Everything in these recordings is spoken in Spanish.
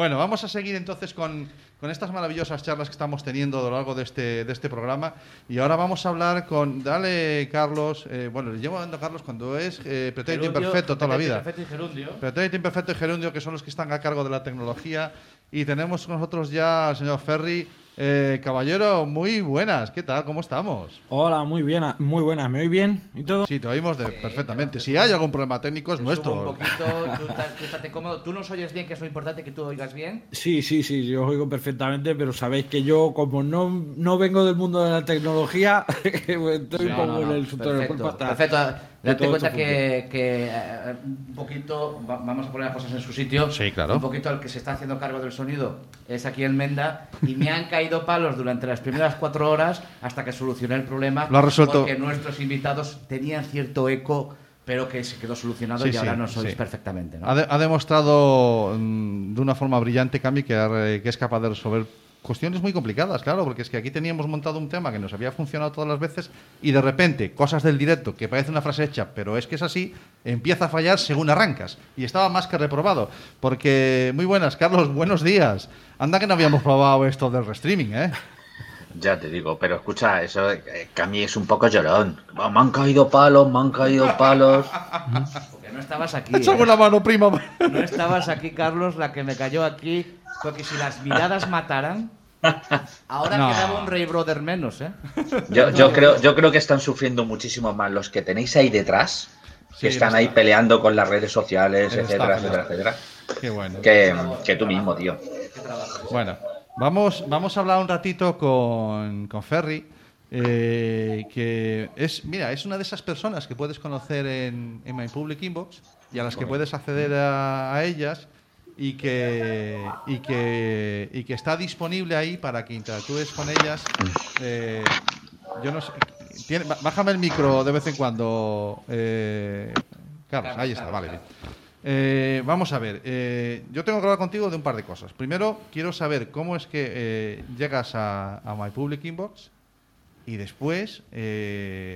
Bueno, vamos a seguir entonces con, con estas maravillosas charlas que estamos teniendo a lo largo de este, de este programa. Y ahora vamos a hablar con. Dale, Carlos. eh, bueno, le llevo hablando a Carlos cuando es eh, pretérito imperfecto toda la vida. Perfecto y gerundio. Pretérito imperfecto y gerundio, que son los que están a cargo de la tecnología. Y tenemos con nosotros ya al señor Ferry. Eh, caballero, muy buenas. ¿Qué tal? ¿Cómo estamos? Hola, muy bien, muy buenas. ¿Me oí bien y todo? Sí, te oímos de- perfectamente. Si hay algún problema técnico, es Te subo nuestro. Un poquito, tú, estás- tú estate cómodo. ¿Tú nos oyes bien, que es lo importante que tú oigas bien? Sí, sí, sí, yo os oigo perfectamente, pero sabéis que yo, como no, no vengo del mundo de la tecnología, estoy un poco en el subterráneo del cuerpo hasta- perfecto. Date cuenta que, que, eh, un poquito, va- vamos a poner las cosas en su sitio. Sí, claro. Un poquito el que se está haciendo cargo del sonido es aquí el Menda y me han caído palos durante las primeras cuatro horas hasta que solucioné el problema. Lo has resuelto. Porque nuestros invitados tenían cierto eco, pero que se quedó solucionado Sí, y ahora sí, nos oís sí. perfectamente. ¿no? Ha, de- ha demostrado mm, de una forma brillante, Cami, que, ha- que es capaz de resolver cuestiones muy complicadas, claro, porque es que aquí teníamos montado un tema que nos había funcionado todas las veces y de repente, cosas del directo, que parece una frase hecha, pero es que es así, empieza a fallar según arrancas. Y estaba más que reprobado. Porque, muy buenas, Carlos, buenos días. Anda que no habíamos probado esto del restreaming, ¿eh? Ya te digo, pero escucha, eso eh, que a mí es un poco llorón. Oh, Me han caído palos, me han caído palos. Porque no estabas aquí. Échame ¿eh? una mano, prima. No estabas aquí, Carlos, la que me cayó aquí. Porque si las miradas mataran, ahora No. quedaba un Rey Brother menos, ¿eh? Yo, yo creo, yo creo que están sufriendo muchísimo más los que tenéis ahí detrás, Sí, que están ahí está. peleando con las redes sociales, etcétera, etcétera, etcétera, Qué bueno. que, que tú mismo, tío. Bueno, vamos, vamos a hablar un ratito con, con Ferry, eh, que es, mira, es una de esas personas que puedes conocer en, en My Public Inbox y a las que puedes acceder a, a ellas y que, y, que, y que está disponible ahí para que interactúes con ellas. Eh, yo no sé, tiene- ba- bájame el micro de vez en cuando, eh, Carlos, ahí está, vale, bien. Eh, vamos a ver, eh, yo tengo que hablar contigo de un par de cosas. Primero, quiero saber cómo es que llegas a, a My Public Inbox y después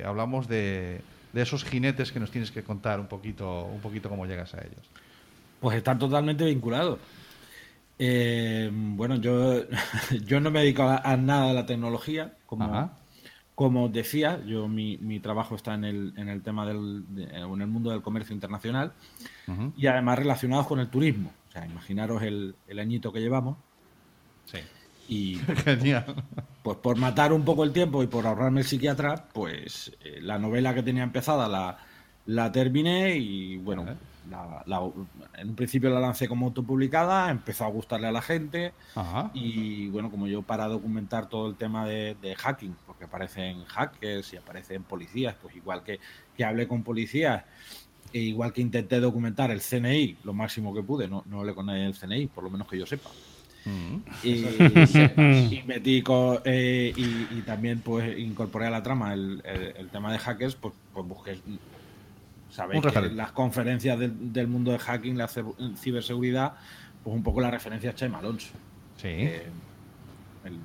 hablamos de, de esos jinetes que nos tienes que contar un poquito, un poquito cómo llegas a ellos. Pues están totalmente vinculados. Eh, bueno, yo, yo no me dedico a, a nada de la tecnología, como, Ajá. como decía, yo mi, mi trabajo está en el, en el tema del de- en el mundo del comercio internacional y además relacionados con el turismo. O sea, imaginaros el, el añito que llevamos Sí. y Genial. pues por matar un poco el tiempo y por ahorrarme el psiquiatra, pues eh, la novela que tenía empezada la, la terminé y bueno. La- la- en un principio la lancé como autopublicada, empezó a gustarle a la gente Ajá. y bueno, como yo para documentar todo el tema de, de hacking, porque aparecen hackers y aparecen policías, pues igual que, que hablé con policías, e igual que intenté documentar el CNI lo máximo que pude, no, no hablé con nadie del CNI, por lo menos que yo sepa. Ujú. Y, y metí co- eh, y, y también pues incorporé a la trama el, el- el tema de hackers, pues, pues busqué sabéis que las conferencias del, del mundo de hacking, la ciberseguridad, pues un poco la referencia a Chema Alonso. Sí. Eh, el-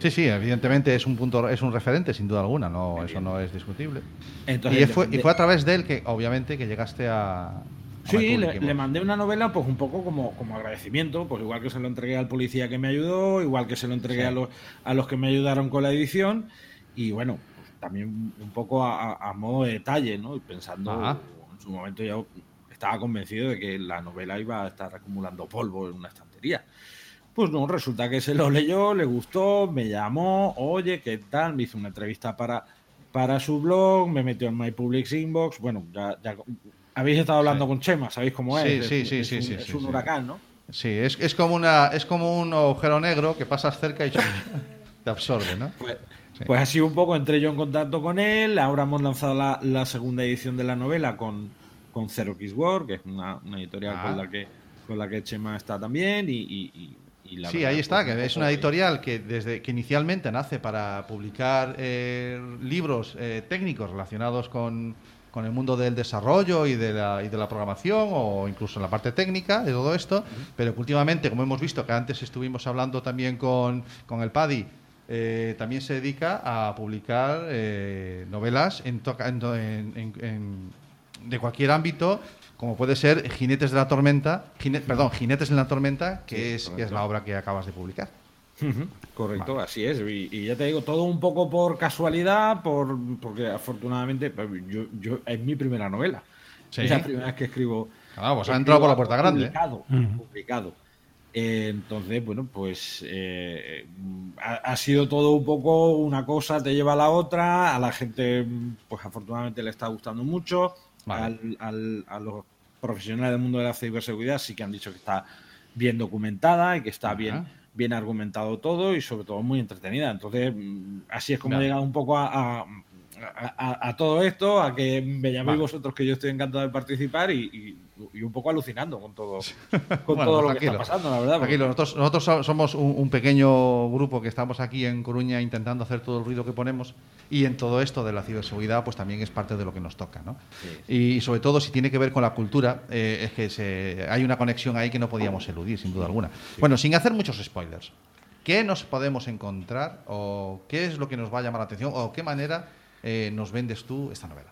Sí, sí, evidentemente es un punto, es un referente, sin duda alguna, no, eso no es discutible. entonces, y, fue, y fue a través de él que, obviamente, que llegaste a. Sí, le, mandé una novela pues un poco como, como agradecimiento, pues igual que se lo entregué al policía que me ayudó, igual que se lo entregué Sí. a, los, a los que me ayudaron con la edición y bueno, también un poco a, a- modo de detalle, ¿no? Y pensando, Ajá. en su momento yo estaba convencido de que la novela iba a estar acumulando polvo en una estantería. Pues no, resulta que se lo leyó, le gustó, me llamó, oye, ¿qué tal? Me hizo una entrevista para, para su blog, me metió en My Public Inbox. Bueno, ya, ya habéis estado hablando Sí. con Chema, ¿sabéis cómo Sí, es? sí, Es- sí, es sí, un- sí, Es sí, un sí. huracán, ¿no? Sí, es, es, como una, es como un agujero negro que pasas cerca y te absorbe, ¿no? Pues, Sí. pues así un poco entré yo en contacto con él. Ahora hemos lanzado la, la segunda edición de la novela con, con Zero Kiss War, que es una, una editorial Ah. con la que con la que Chema está también. Y, y- y- la Sí, verdad, ahí está, que es una editorial que desde que inicialmente nace para publicar eh, libros eh, técnicos relacionados con, con el mundo del desarrollo y de, la, y de la programación o incluso en la parte técnica de todo esto, pero que últimamente, como hemos visto que antes estuvimos hablando también con, con el PADI, eh, también se dedica a publicar eh, novelas en, toca- en, en- en- en de cualquier ámbito, como puede ser Jinetes de la Tormenta, Jine- perdón, Jinetes en la Tormenta, que, es, que es la obra que acabas de publicar. Correcto, así es. Y, y ya te digo, todo un poco por casualidad, por porque afortunadamente pues, yo, yo es mi primera novela. Sí. Es la primera vez que escribo. Ah, pues ha entrado por la puerta grande. Publicado. Ujú. publicado. Eh, entonces, bueno, pues eh, ha, ha sido todo un poco una cosa te lleva a la otra. A la gente, pues afortunadamente le está gustando mucho. Vale. Al- al- a los profesionales del mundo de la ciberseguridad sí que han dicho que está bien documentada y que está Ajá. bien, bien argumentado todo y sobre todo muy entretenida. Entonces, mm, así es como he llegado un poco a, a- a- a- todo esto, a que me llaméis Vale. vosotros que yo estoy encantado de participar y, y- y un poco alucinando con todo, con Bueno, todo lo que está pasando, la verdad. porque- nosotros, nosotros so- somos un, un pequeño grupo que estamos aquí en Coruña intentando hacer todo el ruido que ponemos y en todo esto de la ciberseguridad pues también es parte de lo que nos toca. ¿no? Y sobre todo si tiene que ver con la cultura, eh, es que se- hay una conexión ahí que no podíamos eludir, sin duda alguna. Bueno, sin hacer muchos spoilers, ¿qué nos podemos encontrar o qué es lo que nos va a llamar la atención o qué manera eh, nos vendes tú esta novela?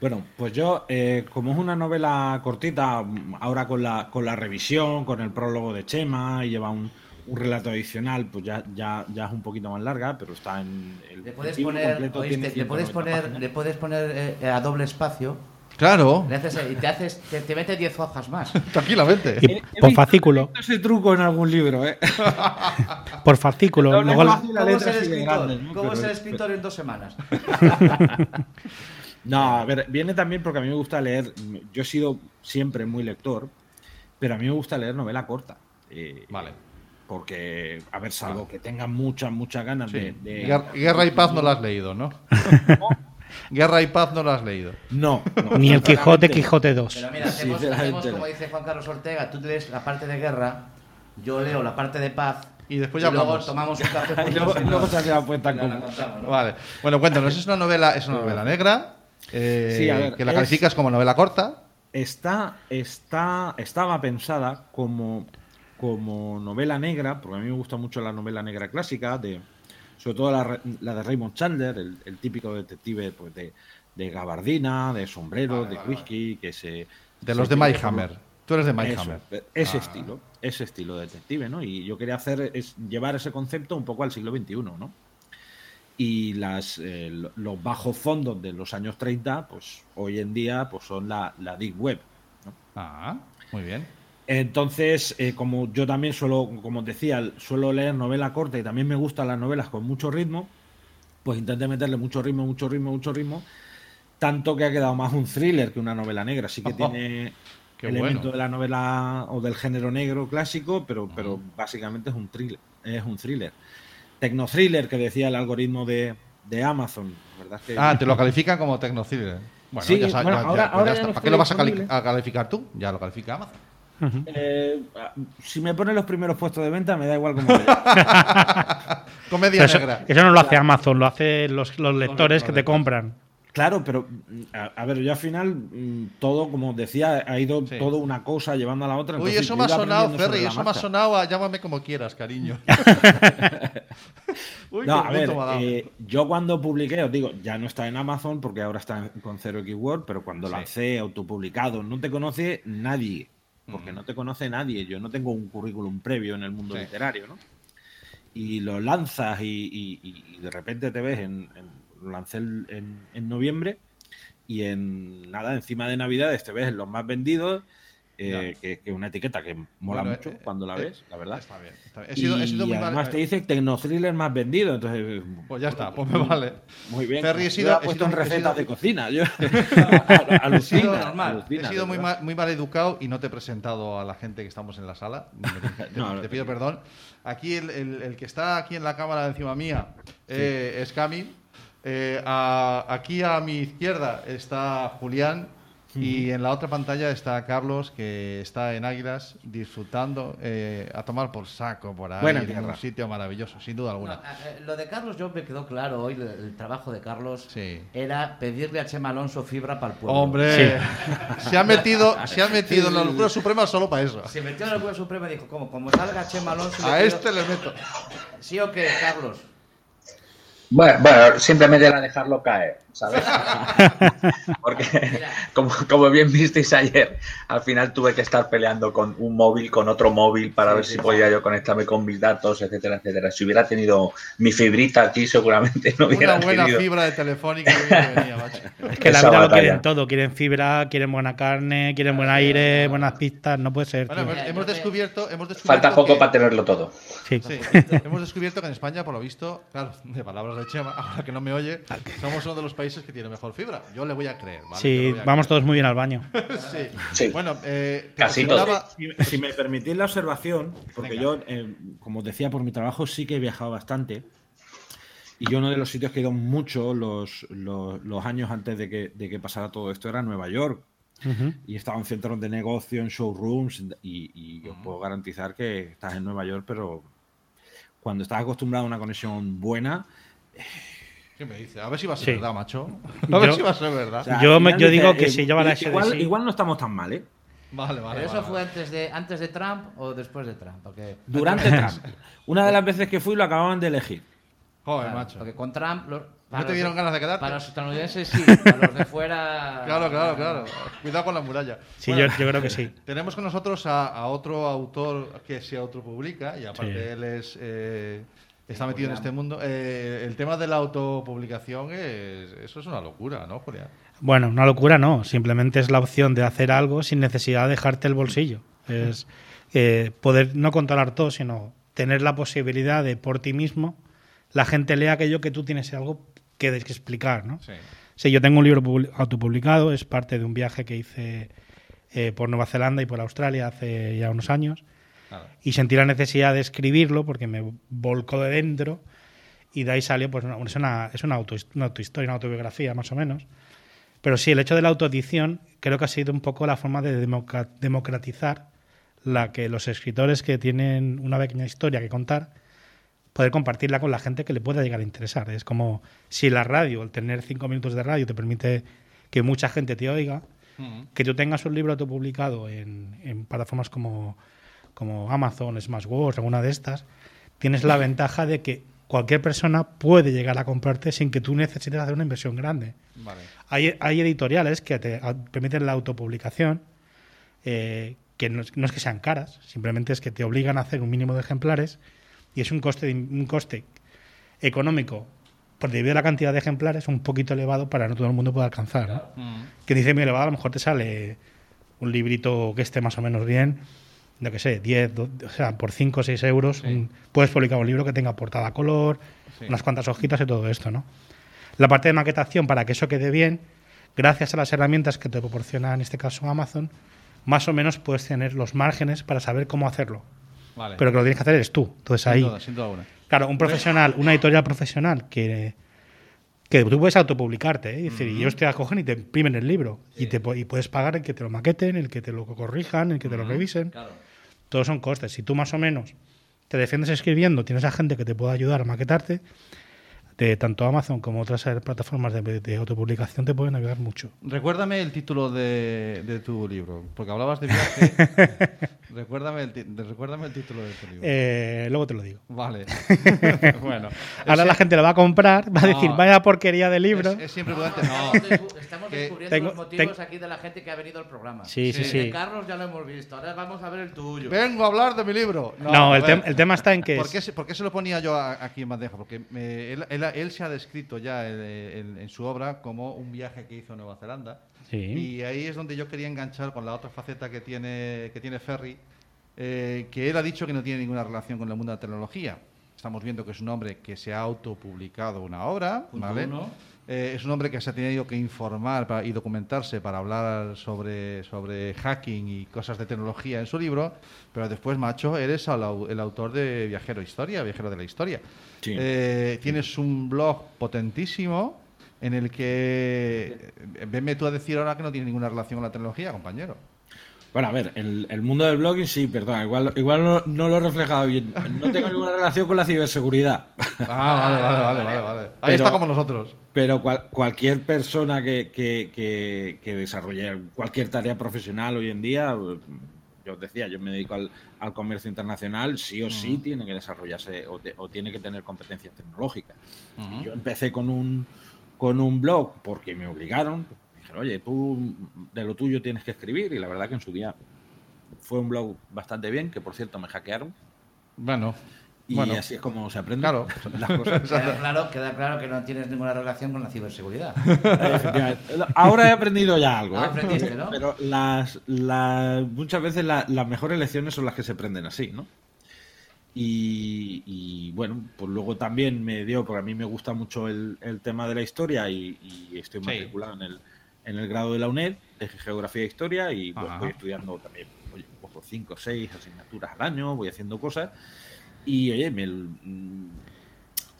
Bueno, pues yo, eh, como es una novela cortita, ahora con la, con la revisión, con el prólogo de Chema y lleva un, un relato adicional, pues ya, ya, ya es un poquito más larga, pero está en el Le puedes poner, completo oíste, tiene le puedes 190 poner, páginas. le puedes poner eh, a doble espacio Claro, haces, y te haces, te, te mete 10 hojas más. tranquilamente. Y por fascículo. He visto ese truco en algún libro, ¿eh? Por fascículo. ¿no? ¿Cómo Pero- ser escritor en dos semanas? No, a ver, viene también porque a mí me gusta leer. Yo he sido siempre muy lector, pero a mí me gusta leer novela corta. Eh, Vale. Porque, a ver, salvo que tengan muchas, muchas ganas Sí. de, de- Guer- Guerra y paz no la has leído, ¿no? Guerra y paz no la has leído. No, no, ni el Quijote. Quijote 2. Pero mira, hacemos, como dice Juan Carlos Ortega, tú lees la parte de guerra, yo leo la parte de paz Y después ya luego hablamos. tomamos un café Y luego, y luego se ha quedado ¿no? Vale. Bueno, cuéntanos, es una novela, es una novela negra. eh, Sí, a ver, que la es- calificas como novela corta. Está, está, estaba pensada como, como novela negra, porque a mí me gusta mucho la novela negra clásica, de, sobre todo la, re- la de Raymond Chandler, el, el típico detective pues, de, de gabardina, de sombrero, Vale, de vale, whisky, que se... De se los de Mike como- Hammer. Tú eres de Mike Eso, Hammer. ese Ah. estilo, ese estilo de detective, ¿no? Y yo quería hacer es llevar ese concepto un poco al siglo XXI, ¿no? Y las, eh, lo- los bajos fondos de los años 30, pues hoy en día pues son la, la Deep Web. ¿no? Ah, muy bien. Entonces, eh, como yo también suelo, como os decía, suelo leer novela corta y también me gustan las novelas con mucho ritmo, pues intenté meterle mucho ritmo, mucho ritmo, mucho ritmo, tanto que ha quedado más un thriller que una novela negra. Sí que Oh, tiene qué elementos bueno. de la novela o del género negro clásico, pero, pero básicamente es un thriller. Es un thriller. Tecno-thriller que decía el algoritmo de, de Amazon, ¿verdad? Que- Ah, te lo califican como Tecnociller. Bueno, Sí, ya sabes, bueno, ya- ya- ahora- ya ya ¿Para qué lo vas a, cali- a calificar tú? Ya lo califica Amazon. Eh, si me ponen los primeros puestos de venta, me da igual cómo. Comedia eso, negra. eso no lo hace Amazon, lo hacen los, los lectores que te compran. Claro, pero mm, a, a ver, yo al final mm, todo, como decía, ha ido Sí. todo una cosa llevando a la otra. Uy, entonces eso me ha sonado, Ferry, eso me ha sonado a llámame como quieras, cariño. Uy, No, a ver, gusto me ha dado. eh, yo cuando publiqué, os digo, ya no está en Amazon porque ahora está con Zero Keyword, pero cuando Sí. lancé autopublicado, no te conoce nadie, porque Mm. no te conoce nadie. Yo no tengo un currículum previo en el mundo Sí. literario, ¿no? Y lo lanzas y, y- y de repente te ves en, en- lo lancé en, en- en noviembre y en nada, encima de Navidades te ves en los más vendidos, eh, que es una etiqueta que mola Bueno, mucho eh, cuando la eh, ves, la verdad. Está bien. está bien. He sido, he y sido muy mal. además te dice Tecnothriller más vendido, entonces Pues ya está, pues me vale. muy bien. Ferry, he Yo sido- la he puesto en he recetas de cocina. Yo, He alucina, sido, normal. alucina, he sido muy mal, muy mal educado y no te he presentado a la gente que estamos en la sala. Te, No, te pido perdón. Aquí el, el- el que está aquí en la cámara encima mía eh, es Cami. Eh, a- aquí a mi izquierda está Julián. Y en la otra pantalla está Carlos, que está en Águilas disfrutando eh, a tomar por saco por ahí, Buena en tierra. un sitio maravilloso, sin duda No, alguna. eh, lo de Carlos, yo me quedó claro hoy, el, el trabajo de Carlos Sí. era pedirle a Chema Alonso fibra para el pueblo. Hombre, se ha metido, se ha metido en la locura suprema solo para eso. Se metió en la locura suprema y dijo, como, como salga Chema Alonso... A le este le meto. ¿Sí o qué, Carlos? Bueno, bueno, simplemente era dejarlo caer. ¿Sabes? Porque, como, como bien visteis ayer, al final tuve que estar peleando con un móvil, con otro móvil, para Sí, ver sí, si sí. podía yo conectarme con mis datos, etcétera, etcétera. Si hubiera tenido mi fibrita aquí, seguramente no hubiera Una buena tenido. fibra de telefónica que venía, macho. Es que la vida lo batalla. quieren todo. Quieren fibra, quieren buena carne, quieren buen aire, buenas pistas. No puede ser. Bueno, hemos, descubierto, hemos descubierto Falta poco que- para tenerlo todo. Sí. Sí, hemos descubierto que en España, por lo visto, claro, de palabras de Chema, ahora que no me oye, somos uno de los países que tiene mejor fibra. Yo le voy a creer, ¿vale? Sí, a vamos creer. todos muy bien al baño. Sí. Sí. Bueno, eh, te Casi consultaba- Si, si me permitís la observación, porque Venga. yo, eh, como os decía, por mi trabajo sí que he viajado bastante. Y yo uno de los sitios que he ido mucho los, los, los años antes de que, de que pasara todo esto era Nueva York. Ujú. Y estaba en centros de negocio, en showrooms, y, y os puedo garantizar que estás en Nueva York, pero cuando estás acostumbrado a una conexión buena, ¿Qué me dice? A ver si va a ser Sí. verdad, macho. A ver Yo- si va a ser verdad. o sea, Yo me- yo digo que eh, si lleva la igual, no estamos tan mal, ¿eh? Vale, vale. ¿Pero eso vale, fue vale. antes de, antes de Trump o después de Trump? Porque, Durante Trump. Una de las veces que fui lo acababan de elegir. Joder, claro, macho. porque con Trump. los- ¿No te los- dieron ganas de quedarte? Para los estadounidenses sí, para los de fuera. Claro, claro, claro. Cuidado con la muralla. Sí, Bueno, yo, yo creo que sí. Tenemos con nosotros a, a otro autor que se autopublica y aparte Sí. él es eh, está metido en este mundo. Eh, el tema de la autopublicación es eso es una locura, ¿no, Julián? Bueno, una locura no. Simplemente es la opción de hacer algo sin necesidad de dejarte el bolsillo. Es eh, poder no controlar todo, sino tener la posibilidad de por ti mismo la gente lea aquello que tú tienes algo que explicar, ¿no? Sí. Sí, yo tengo un libro publi- autopublicado, es parte de un viaje que hice eh, por Nueva Zelanda y por Australia hace ya unos años. Y sentí la necesidad de escribirlo porque me volcó de dentro y de ahí salió, pues una- es una, es una, auto, una autohistoria, una autobiografía más o menos. Pero sí, el hecho de la autoedición creo que ha sido un poco la forma de democratizar la que los escritores que tienen una pequeña historia que contar, poder compartirla con la gente que le pueda llegar a interesar. Es como si la radio, el tener cinco minutos de radio te permite que mucha gente te oiga, Ujú. que tú tengas un libro autopublicado en, en plataformas como, como Amazon, Smashwords, alguna de estas, tienes la ventaja de que cualquier persona puede llegar a comprarte sin que tú necesites hacer una inversión grande. Vale. Hay, hay editoriales que te permiten la autopublicación, eh, que no es, no es que sean caras, simplemente es que te obligan a hacer un mínimo de ejemplares y es un coste, un coste económico por debido a la cantidad de ejemplares un poquito elevado para no todo el mundo pueda alcanzar. ¿no? Ujú. que dice muy elevado, a lo mejor te sale un librito que esté más o menos bien, no que sé, 10, do- o sea, por 5 o 6 euros, Sí. un- puedes publicar un libro que tenga portada a color, Sí. unas cuantas hojitas y todo esto, ¿no? La parte de maquetación, para que eso quede bien, gracias a las herramientas que te proporciona en este caso Amazon, más o menos puedes tener los márgenes para saber cómo hacerlo. Vale. Pero que lo tienes que hacer eres tú. Entonces sin ahí, duda, sin duda. Claro, un profesional, una editorial profesional que, que tú puedes autopublicarte, ¿eh? Es decir, y ellos te acogen y te imprimen el libro. Y, te, y puedes pagar el que te lo maqueten, el que te lo corrijan, el que te lo revisen. Claro. Todos son costes. Si tú más o menos te defiendes escribiendo, tienes a gente que te pueda ayudar a maquetarte, de tanto Amazon como otras plataformas de, de autopublicación te pueden ayudar mucho. Recuérdame el título de, de tu libro, porque hablabas de viaje. recuérdame, el recuérdame el título de tu libro. Eh, luego te lo digo. Vale. bueno. Ahora Es- la gente lo va a comprar, va a decir, No. vaya porquería de libro. Es, es siempre prudente. No. Estamos, descubriendo tengo- los motivos ten- aquí de la gente que ha venido al programa. Sí, sí, El sí. de Carlos ya lo hemos visto. Ahora vamos a ver el tuyo. Vengo a hablar de mi libro. No, el, tem- el tema está en que... ¿Por es- qué, se, por qué se lo ponía yo aquí en bandeja? Porque me- él, él- él se ha descrito ya en, en- en su obra como un viaje que hizo a Nueva Zelanda. Sí. Y ahí es donde yo quería enganchar con la otra faceta que tiene, que tiene Ferry, eh, que él ha dicho que no tiene ninguna relación con el mundo de la tecnología. Estamos viendo que es un hombre que se ha autopublicado una obra, Punto ¿vale? uno. Eh, es un hombre que se ha tenido que informar para- y documentarse para hablar sobre, sobre hacking y cosas de tecnología en su libro, pero después, macho, eres al el autor de Viajero Historia, Viajero de la Historia. Sí. Eh, tienes un blog potentísimo en el que... eh, Venme tú a decir ahora que no tiene ninguna relación con la tecnología, compañero. Bueno, a ver, el, el mundo del blogging sí, perdón, igual, igual no, no lo he reflejado bien. No tengo ninguna relación con la ciberseguridad. Ah, vale, vale, vale, vale. vale. Ahí Pero- está como nosotros. Pero cual- cualquier persona que, que, que, que desarrolle cualquier tarea profesional hoy en día, yo os decía, yo me dedico al, al comercio internacional, sí o sí tiene que desarrollarse o, te- o tiene que tener competencias tecnológicas. Yo empecé con un, con un blog porque me obligaron. Dijeron, oye, tú de lo tuyo tienes que escribir. Y la verdad que en su día fue un blog bastante bien, que por cierto me hackearon. Bueno, Y Bueno. así es como se aprende Claro. las cosas. Queda claro, queda claro que no tienes ninguna relación con la ciberseguridad. Ahora he aprendido ya algo. Ah, ¿eh? aprendiste, ¿no? Pero las, las- muchas veces la- las mejores lecciones son las que se aprenden así, ¿no? Y, y, bueno, pues luego también me dio, porque a mí me gusta mucho el, el tema de la historia y, y estoy Sí. matriculado en el, en el grado de la UNED de Geografía e Historia y pues, voy estudiando también, oye, cinco o seis asignaturas al año, voy haciendo cosas y oye, me, mm,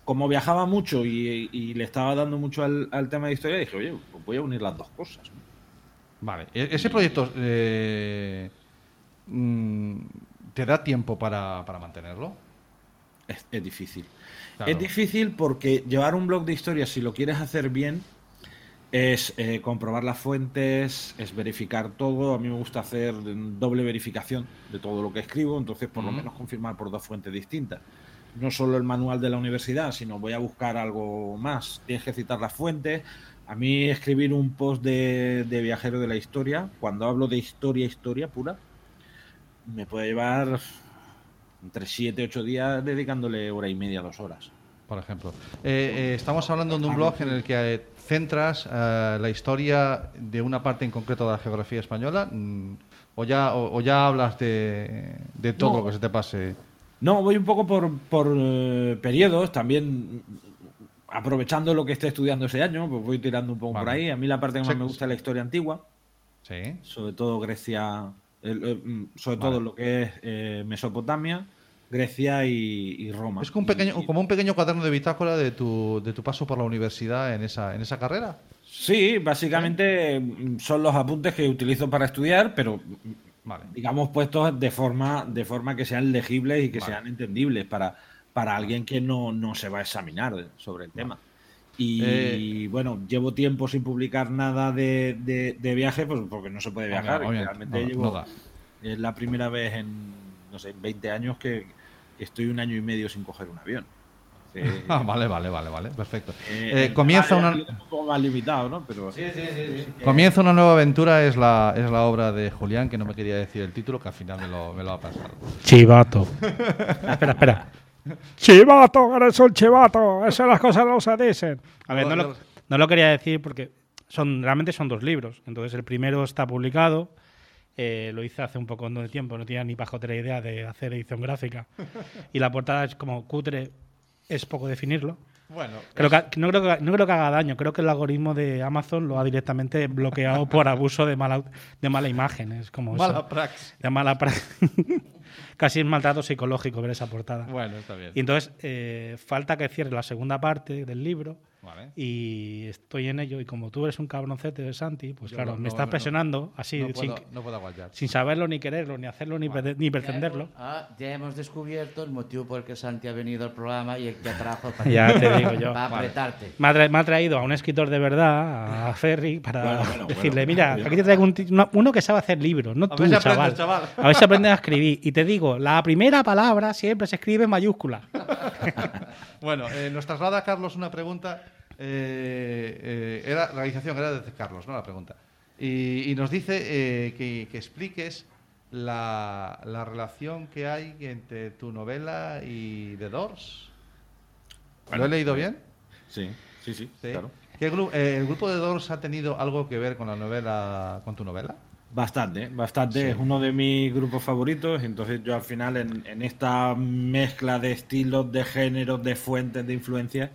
como viajaba mucho y, y le estaba dando mucho al, al tema de historia, dije, oye, pues voy a unir las dos cosas. ¿no? Vale. E- Ese proyecto eh, mm, te da tiempo para, para mantenerlo. Es, es difícil. Claro. Es difícil porque llevar un blog de historia, si lo quieres hacer bien, es eh, comprobar las fuentes, es verificar todo. A mí me gusta hacer doble verificación de todo lo que escribo, entonces por lo menos confirmar por dos fuentes distintas. No solo el manual de la universidad, sino voy a buscar algo más. Tienes que citar las fuentes. A mí escribir un post de, de viajero de la historia, cuando hablo de historia, historia pura, me puede llevar entre 7 y 8 días dedicándole hora y media, dos horas. por ejemplo. Eh, eh, estamos hablando de un blog en el que centras eh, la historia de una parte en concreto de la geografía española, mm, o ya, o, o ya hablas de, de todo No. lo que se te pase. No, voy un poco por, por eh, periodos, también aprovechando lo que esté estudiando ese año, pues voy tirando un poco por ahí. A mí la parte que más Sí. me gusta es la historia antigua, Sí. sobre todo Grecia, el- mm, sobre Vale. todo lo que es eh, Mesopotamia, Grecia y, y Roma. Es como un pequeño, Y- como un pequeño cuaderno de bitácora de tu, de tu paso por la universidad en esa, en esa carrera. Sí, básicamente mm, son los apuntes que utilizo para estudiar, pero mm, Vale. digamos puestos de forma de forma que sean legibles y que Vale. sean entendibles para, para alguien que no, no se va a examinar sobre el tema. Y Eh, bueno, llevo tiempo sin publicar nada de, de, de viaje, pues porque no se puede viajar. y Obviamente, realmente no- llevo, no es la primera vez en, no sé, 20 años que estoy un año y medio sin coger un avión. Entonces, Ah, vale, vale, vale, vale, perfecto. eh, Eh, comienza una, un poco más limitado, ¿no? Pero comienza una nueva aventura, es la, es la obra de Julián, que no me quería decir el título, que al final me lo, me lo ha pasado. Chivato. espera, espera. Chivato, eres un chivato. Esas las cosas no se dicen. A ver, no lo, no lo quería decir porque son realmente son dos libros. Entonces, el primero está publicado. Eh, lo hice hace un poco de tiempo, no tenía ni pajotera idea de hacer edición gráfica. Y la portada es como cutre, es poco definirlo. Bueno, Creo que, no, creo que, no creo que haga daño, creo que el algoritmo de Amazon lo ha directamente bloqueado por abuso de mala, de mala imagen. Es como eso. mala prax. De mala pra- Casi es maltrato psicológico ver esa portada. Bueno, está bien. Y entonces eh, falta que cierre la segunda parte del libro Vale. y estoy en ello. Y como tú eres un cabroncete de Santi, pues Yo claro, no- me no- estás no- presionando así no, sin, puedo, no puedo aguantar. sin saberlo ni quererlo, ni hacerlo, ni, pre- ni Ya pretenderlo. hemos, ah, ya hemos descubierto el motivo por el que Santi ha venido al programa y ya trajo para, Ya te digo yo. para Vale. apretarte. Me ha, tra- me ha traído a un escritor de verdad, a Ferry, para Bueno, bueno, decirle, bueno, mira, aquí te traigo un uno, que sabe hacer libros, no A tú, chaval. chaval. A ver si aprendes a escribir. Y te digo, la primera palabra siempre se escribe en mayúscula. Bueno, eh, nos traslada Carlos una pregunta. eh, eh, era la realización era de Carlos, ¿no? La pregunta. Y, y nos dice eh, que, que expliques la, la relación que hay entre tu novela y The Doors. ¿Lo he leído bien? sí, sí, sí, Sí. claro. ¿Qué gru- eh, ¿El grupo de Doors ha tenido algo que ver con la novela, con tu novela? Bastante, bastante. Sí. Es uno de mis grupos favoritos. Entonces yo al final en, en esta mezcla de estilos, de géneros, de fuentes, de influencias,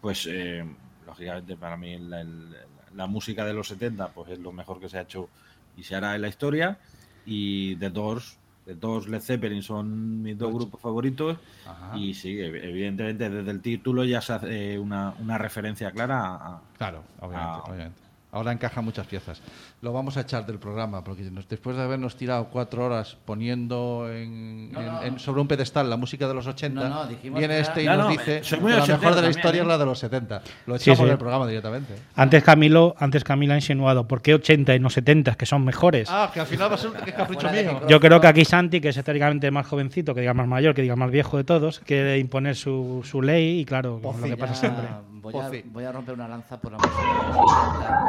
pues eh, lógicamente para mí la, el- la música de los 70 pues es lo mejor que se ha hecho y se hará en la historia. Y The Doors, The Doors, Led Zeppelin son mis dos grupos favoritos. Ajá. Y sí, ev- evidentemente desde el título ya se hace eh, una, una referencia clara a, Claro, obviamente, obviamente. Ahora encaja muchas piezas. Lo vamos a echar del programa, porque nos- después de habernos tirado cuatro horas poniendo en- No, en- no. en- sobre un pedestal la música de los 80, No, viene este y nos No, no, dice que la ochentero mejor de la también, historia ¿eh? es la de los 70. Lo Sí, echamos sí. del programa directamente. Antes Camilo, antes Camilo ha insinuado, ¿por qué 80 y no 70, que son mejores? Ah, que al final va a ser que es capricho mío. Yo creo que aquí Santi, que es históricamente más jovencito, que diga más mayor, que diga más viejo de todos, quiere imponer su, su ley y claro, lo que pasa siempre. Voy a, voy a romper una lanza por la música de los 80.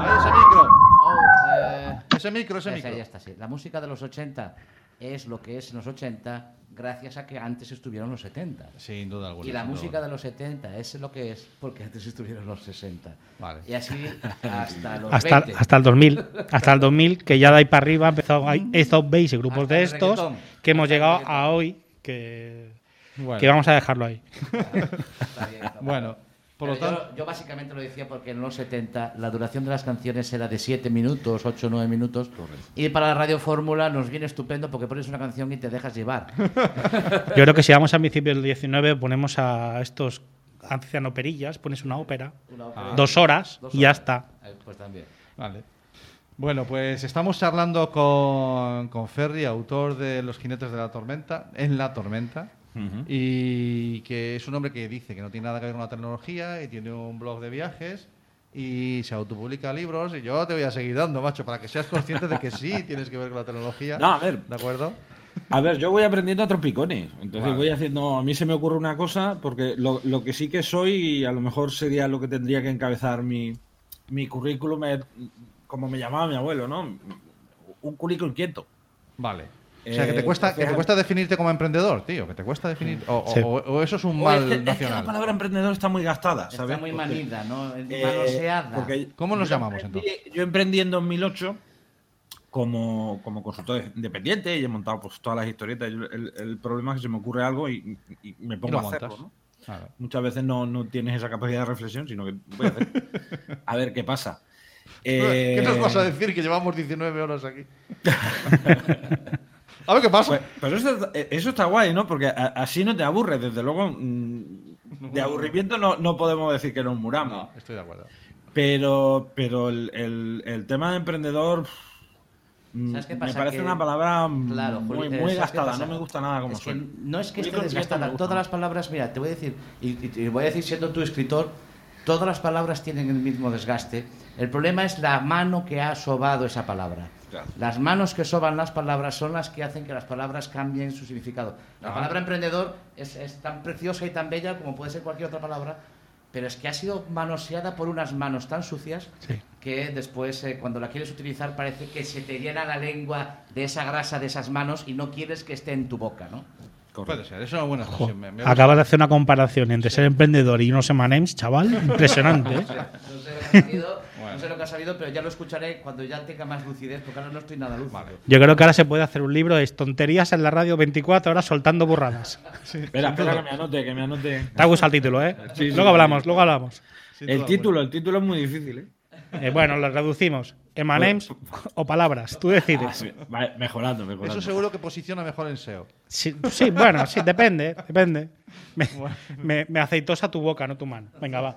Ahí, ese micro. Oh, eh, Ese micro, ese esa, micro. ya está, sí. La música de los 80 es lo que es en los 80 gracias a que antes estuvieron los 70. Sin duda alguna. Y la música alguna. de los 70 es lo que es porque antes estuvieron los 60. Vale. Y así hasta los Hasta, 20. hasta el 2000. Hasta el 2000, que ya de ahí para arriba empezó hay estos base y grupos Hasta de estos que hemos llegado a hoy que, Bueno, que vamos a dejarlo ahí. Está bien, está Bueno, por lo tanto. yo, yo básicamente lo decía porque en los 70 la duración de las canciones era de 7 minutos, 8 o 9 minutos. Y para la radio fórmula nos viene estupendo porque pones una canción y te dejas llevar. Yo creo que si vamos a principios del 19 ponemos a estos ancianoperillas, pones una ópera, Una ópera. dos horas Dos y ya horas. está. Eh, Pues también. Vale. Bueno, pues estamos charlando con, con Ferry, autor de Los Jinetes de la Tormenta, en la Tormenta, y que es un hombre que dice que no tiene nada que ver con la tecnología y tiene un blog de viajes y se autopublica libros y yo te voy a seguir dando, macho, para que seas consciente de que sí tienes que ver con la tecnología. No, a ver. ¿De acuerdo? A ver, yo voy aprendiendo a trompicones. Entonces Vale. voy haciendo. A mí se me ocurre una cosa, porque lo, lo que sí que soy, y a lo mejor sería lo que tendría que encabezar mi, mi currículum, como me llamaba mi abuelo, ¿no? Un currículum quieto. Vale. O sea, que te Eh, cuesta, que te cuesta definirte como emprendedor, tío, que te cuesta definir... O, Sí. o- o eso es un O es mal es que la nacional. palabra emprendedor está muy gastada, ¿sabes? Está muy manida, ¿no? eh, Manoseada. porque ¿Cómo nos yo llamamos, emprendí- entonces? Yo emprendí en 2008 como, como consultor independiente y he montado pues, todas las historietas. Yo- el, el problema es que se me ocurre algo y, y me Y pongo lo a hacerlo. ¿no? Claro. Muchas veces no, no tienes esa capacidad de reflexión, sino que voy a hacer. A ver qué pasa. ¿Qué nos Eh, vas a decir que llevamos 19 horas aquí? a ver qué pasa. Pues, pero eso, eso está guay, ¿no? Porque así no te aburres. Desde luego, mm, de aburrimiento no, no podemos decir que nos muramos. no, estoy de acuerdo. Pero, pero el, el- el tema de emprendedor mm, ¿Sabes qué me pasa? parece Que- una palabra Claro, muy, eh, muy ¿sabes qué gastada. No me gusta nada como Es que suena. no es que esté desgastada. me Todas las palabras, mira, te voy a decir, y, y te voy a decir siendo tu escritor, todas las palabras tienen el mismo desgaste. El problema es la mano que ha sobado esa palabra. Claro. Las manos que soban las palabras son las que hacen que las palabras cambien su significado. La palabra emprendedor es, es tan preciosa y tan bella como puede ser cualquier otra palabra, pero es que ha sido manoseada por unas manos tan sucias Sí. que después, eh, cuando la quieres utilizar, parece que se te llena la lengua de esa grasa de esas manos y no quieres que esté en tu boca, ¿no? Puede ser, eso es una buena expresión. me- me gusta. acabas de hacer una comparación entre ser emprendedor y unos M&M's, chaval. Impresionante. ¿eh? No sé, lo que ha salido, Bueno. no sé lo que ha salido, pero ya lo escucharé cuando ya tenga más lucidez, porque ahora no estoy nada lúcido. Vale. Yo creo que ahora se puede hacer un libro de tonterías en la radio 24 horas soltando burradas. Espera, espera que me anote, que me anote. Te ha gustado el título, ¿eh? Sí, sí, luego hablamos, luego hablamos. Sin El duda título, el título es muy difícil, ¿eh? Eh, bueno, lo reducimos. M&M's o palabras, tú decides. Vale, mejorando, mejorando. Eso seguro que posiciona mejor en SEO. Sí, sí, bueno, sí, depende, depende. Me, me- me aceitosa tu boca, no tu mano. Venga, va.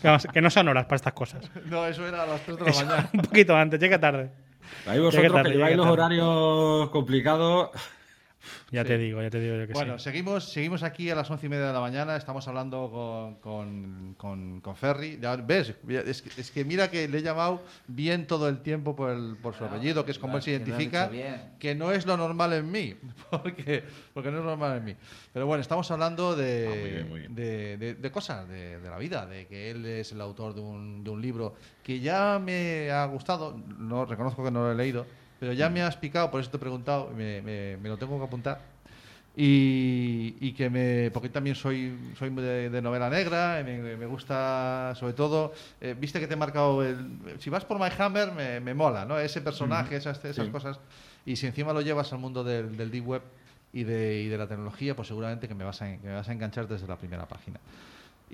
Que vamos, Que no son horas para estas cosas. No, eso era a las 3 de la Eso, mañana. un poquito antes, llegue tarde. Ahí vosotros tarde, que lleváis los horarios complicados. Ya te digo, ya te digo yo que Bueno, sí. seguimos, seguimos aquí a las once y media de la mañana. Estamos hablando con, con, con, con Ferry. Ya ves, es, que- es que mira que le he llamado bien todo el tiempo por, el, por su apellido, que es como él se lo identifica, que no es lo normal en mí. Porque, porque no es normal en mí. Pero bueno, estamos hablando de, Ah, muy bien, muy bien. de, de- de cosas de, de la vida, de que él es el autor de un, de un libro que ya me ha gustado. No reconozco que no lo he leído, pero ya me has picado, por eso te he preguntado, me, me- me lo tengo que apuntar. Y, y que me. Porque también soy, soy de, de novela negra, me, me gusta sobre todo. eh, Viste que te he marcado el. Si vas por My Hammer, me, me mola, ¿no? Ese personaje, esas, esas Sí. cosas. Y si encima lo llevas al mundo del, del Deep Web y de, y de la tecnología, pues seguramente que me vas a, que me vas a enganchar desde la primera página.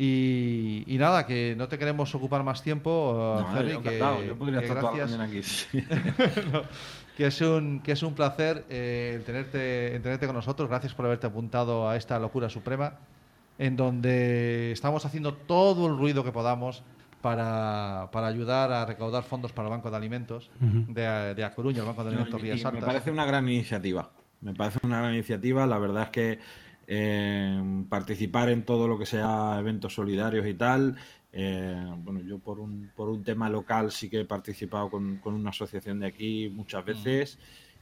Y, y nada, que no te queremos ocupar más tiempo, No, Ferry, yo que, encantado, yo podría que estar gracias, aquí. sí. no, que es un que es un placer eh, el tenerte tenerte con nosotros gracias por haberte apuntado a esta locura suprema en donde estamos haciendo todo el ruido que podamos para, para ayudar a recaudar fondos para el Banco de Alimentos Ujú. de, de A Coruña, el Banco de No, Alimentos y- Rías y me parece una gran iniciativa. Me parece una gran iniciativa. La verdad es que eh, participar en todo lo que sea eventos solidarios y tal. eh, bueno, yo por un, por un tema local sí que he participado con, con una asociación de aquí muchas veces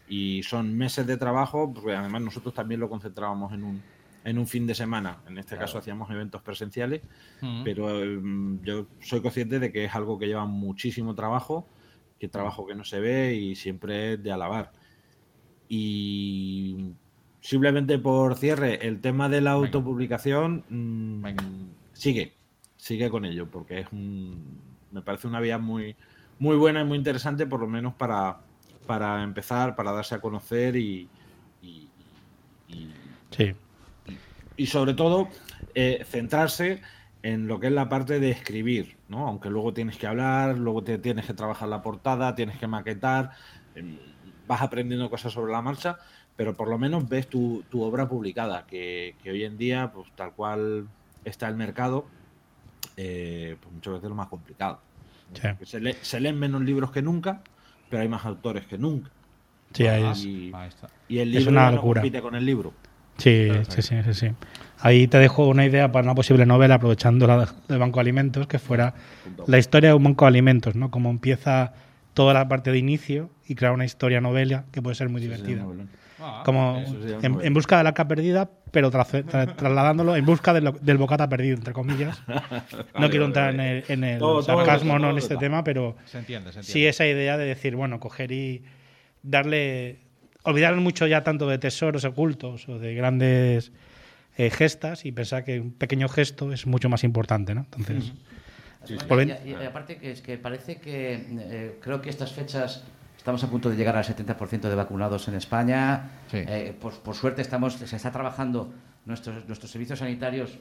y son meses de trabajo, porque además nosotros también lo concentrábamos en un, en un fin de semana. En este caso hacíamos eventos presenciales, pero em, yo soy consciente de que es algo que lleva muchísimo trabajo, que trabajo que no se ve y siempre es de alabar. Y simplemente por cierre, el tema de la autopublicación mm, sigue, sigue con ello, porque es un, me parece una vía muy, muy buena y muy interesante, por lo menos para, para empezar, para darse a conocer y, sí. y sobre todo eh, centrarse en lo que es la parte de escribir, ¿no? Aunque luego tienes que hablar, luego te, tienes que trabajar la portada, tienes que maquetar, em, vas aprendiendo cosas sobre la marcha, pero por lo menos ves tu, obra publicada, que, hoy en día, pues tal cual está el mercado, eh, pues muchas veces es lo más complicado. Se, leen menos libros que nunca, pero hay más autores que nunca. Sí, y, y, el libro no compite con el libro. Sí, sí, sí, sí, Ahí te dejo una idea para una posible novela, aprovechando la del Banco de Alimentos, que fuera la historia de un banco de alimentos, ¿no? Cómo empieza toda la parte de inicio y crear una historia novela que puede ser muy divertida. Ah, Como en, busca de la arca perdida, pero trasladándolo en busca del bocata perdido, entre comillas. no quiero entrar en el, en el sarcasmo no en este tema, pero se entiende, se entiende. sí esa idea de decir, bueno, coger y darle olvidar mucho ya tanto de tesoros ocultos o de grandes eh, gestas y pensar que un pequeño gesto es mucho más importante, ¿no? Entonces, y, aparte que es que parece que eh, creo que estas fechas estamos a punto de llegar al 70% de vacunados en España. Eh, por, suerte estamos se está trabajando nuestros nuestros servicios sanitarios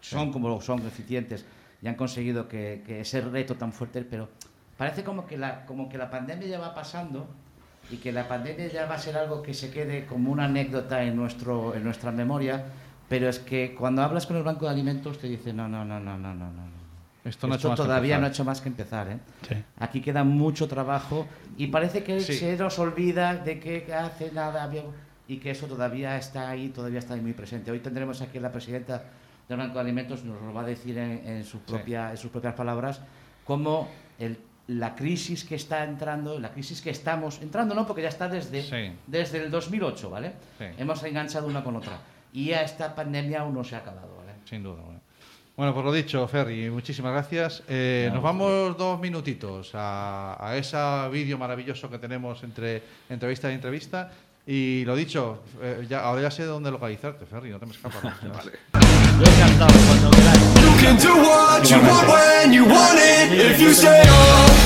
son como son eficientes y han conseguido que, que ese reto tan fuerte, pero parece como que la como que la pandemia ya va pasando y que la pandemia ya va a ser algo que se quede como una anécdota en, nuestro, en nuestra memoria, pero es que cuando hablas con el Banco de Alimentos te dicen, no, no, no, no, no, no, no. Esto, no Esto todavía no ha hecho más que empezar. ¿eh? Aquí queda mucho trabajo y parece que se nos olvida de que hace nada y que eso todavía está ahí, todavía está ahí muy presente. Hoy tendremos aquí a la presidenta del Banco de Alimentos, nos lo va a decir en, en, su propia, en sus propias palabras, cómo el la crisis que está entrando, la crisis que estamos entrando, no, porque ya está desde, desde el 2008, ¿vale? Hemos enganchado una con otra. Y ya esta pandemia aún no se ha acabado, ¿vale? Sin duda. Bueno, por lo dicho, Ferry, muchísimas gracias. Eh, nos vamos dos minutitos a, a ese vídeo maravilloso que tenemos entre entrevista y entrevista. Y lo dicho, eh, ya, ahora ya sé dónde localizarte, Ferry, no te me escapas. vale. Yo encantado, cuando queráis. You can do what you want when you want it if you stay on.